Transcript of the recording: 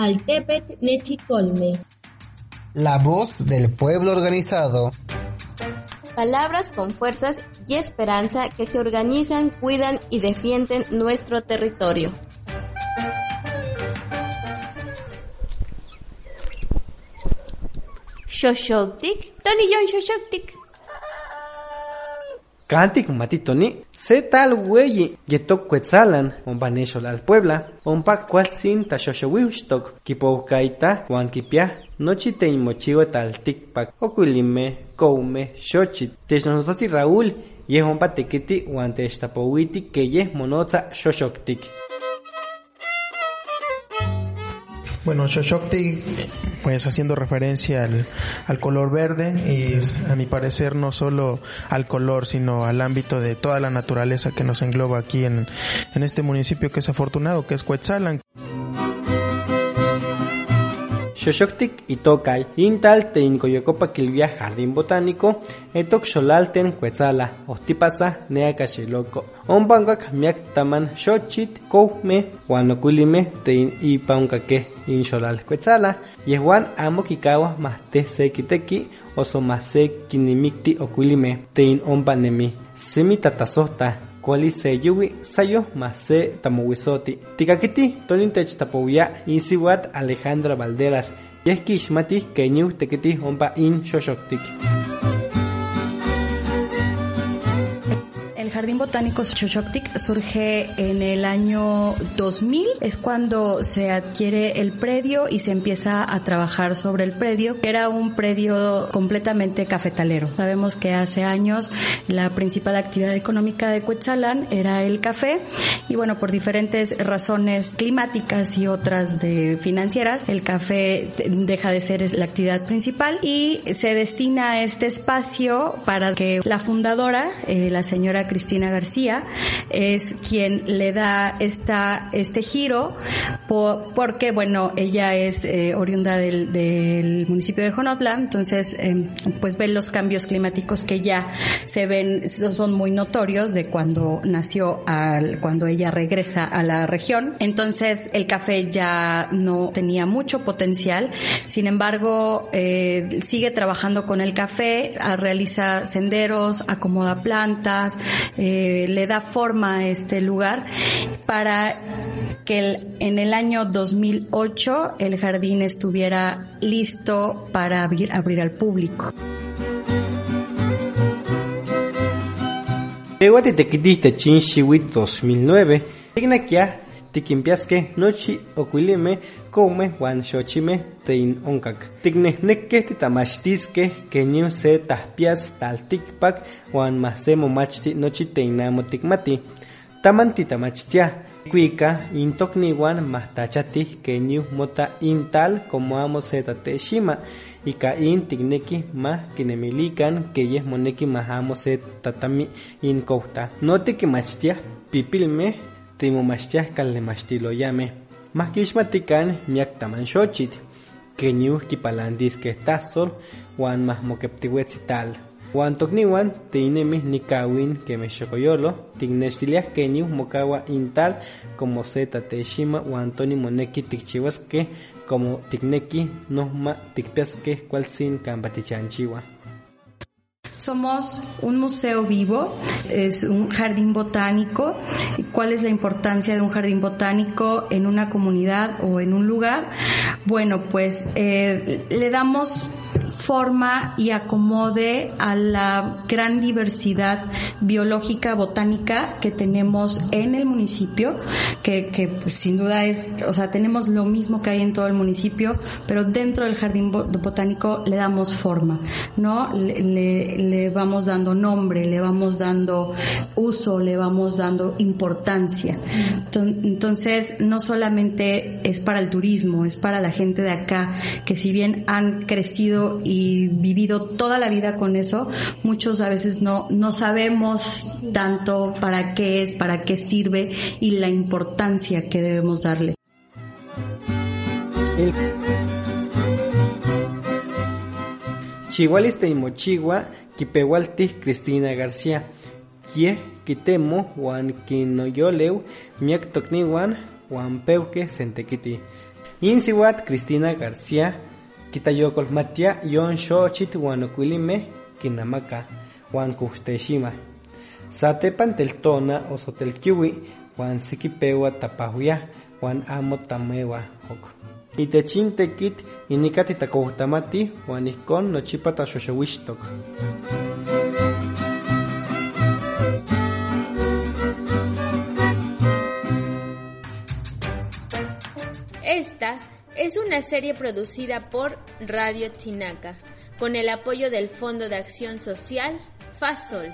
Altepet Nechicolme. La voz del pueblo organizado. Palabras con fuerzas y esperanza que se organizan, cuidan y defienden nuestro territorio. Xoxoctic, Tony John Xoxoctic. Kantik matitoni, se tal weyi yetok quetzalan, ompa al Puebla, ompa cualsin ta xoxowiuxtok, kipoukaita, huan kipia, nochi te inmochiwa tal tikpak, okulime, koume, xochit, technosotati Raúl, yeh ompa tekiti huan techtapowiti ke yeh monotza xoxoktik. Bueno, Xochocti, pues haciendo referencia al, al, color verde y a mi parecer no solo al color, sino al ámbito de toda la naturaleza que nos engloba aquí en, en este municipio que es afortunado, que es Cuetzalan. Xoxoctic itokay, intal te incoyocopa kilvia jardín botánico, etok xolalten cuetzala, ostipasa neacaxiloco, ombangak miak taman xochit, koume, huanoculime te ipauncaque in xolal cuetzala, yehuan amo kikawa mas te sekiteki, oso mas se kinimikti oculime, te in ompanemi, semi tatasohta, kuali se yuwi sayo más se tamowisoti. Tikakiti tonin tech tapowia insiwat Alejandra Valderas. Yeski ishmati kenyu tekiti ompa in xoxoktik. Jardín Botánico Xochoctic surge en el año 2000, es cuando se adquiere el predio y se empieza a trabajar sobre el predio, que era un predio completamente cafetalero. Sabemos que hace años la principal actividad económica de Cuetzalan era el café y bueno, por diferentes razones climáticas y otras de financieras, el café deja de ser la actividad principal y se destina a este espacio para que la fundadora, eh, la señora Cristina García, es quien le da esta, este giro por, porque, bueno, ella es eh, oriunda del, del, municipio de Jonotla, entonces, eh, pues ve los cambios climáticos que ya se ven, son muy notorios de cuando nació, al, cuando ella regresa a la región. Entonces, el café ya no tenía mucho potencial, sin embargo, eh, sigue trabajando con el café, realiza senderos, acomoda plantas, eh, le da forma a este lugar para que el, en el año 2008 el jardín estuviera listo para abrir, abrir al público. Ewati tequitiste chinchiwit 2009, tignakia tikimpiaske nochi ocuilime come huan xochime tein onkak. Tiknehnekke titamachtiske kenyu se tahpias taltikpak huan mase momachti nochi teinamo tikmati. Taman titamachtia, kuika intokniwan mahtachati kenyu mota intal como amo se tateshima. Ika in tikneki ma kinemilikan que yes moneki mahamo se tatami in kouta. No tikimachtia pipilme timomachtiah kalnemachtiloyame. Mahkixmatikan miak taman xochit, kenyuh kipalandiskeh tasol, wan mahmokeptiwetzital. Wan tokniwan teinemih nikawin kemexokoyolo, tignextiliah kenyuh mokawa intal como se tatexima wan toni moneki tikchiwaskeh como tikneki nohma tikpiaskeh kualtzin kampa tichanchiwa. Somos un museo vivo, es un jardín botánico. ¿Cuál es la importancia de un jardín botánico en una comunidad o en un lugar? Bueno, pues eh, le damos forma y acomode a la gran diversidad biológica botánica que tenemos en el municipio, que, que pues, sin duda es, o sea, tenemos lo mismo que hay en todo el municipio, pero dentro del jardín botánico le damos forma, ¿no? Le, le, le vamos dando nombre, le vamos dando uso, le vamos dando importancia. Entonces, no solamente es para el turismo, es para la gente de acá, que si bien han crecido y vivido toda la vida con eso, muchos a veces no, no sabemos tanto para qué es, para qué sirve y la importancia que debemos darle. El... Chihualiste y Mochigua, Kipewalti Cristina García, Kie, Kitemo, Juan Kinoyoleu, Miak Tokniwan, Juan Peuque Sentequiti. Insiwat Cristina García, Kitayokol Matia Yon Xochit Huanocuilime, Kinamaka, Juan Kusteshima. Satepan teltona o sotelkiwi, Juan Sikipewa Tapahuya, Juan Amo Tamewa Hok. Itechin tekit inikati takohtamati, Juan Ikon Nochipata Xoxowishtok. Esta es una serie producida por Radio Chinaca con el apoyo del Fondo de Acción Social FASOL.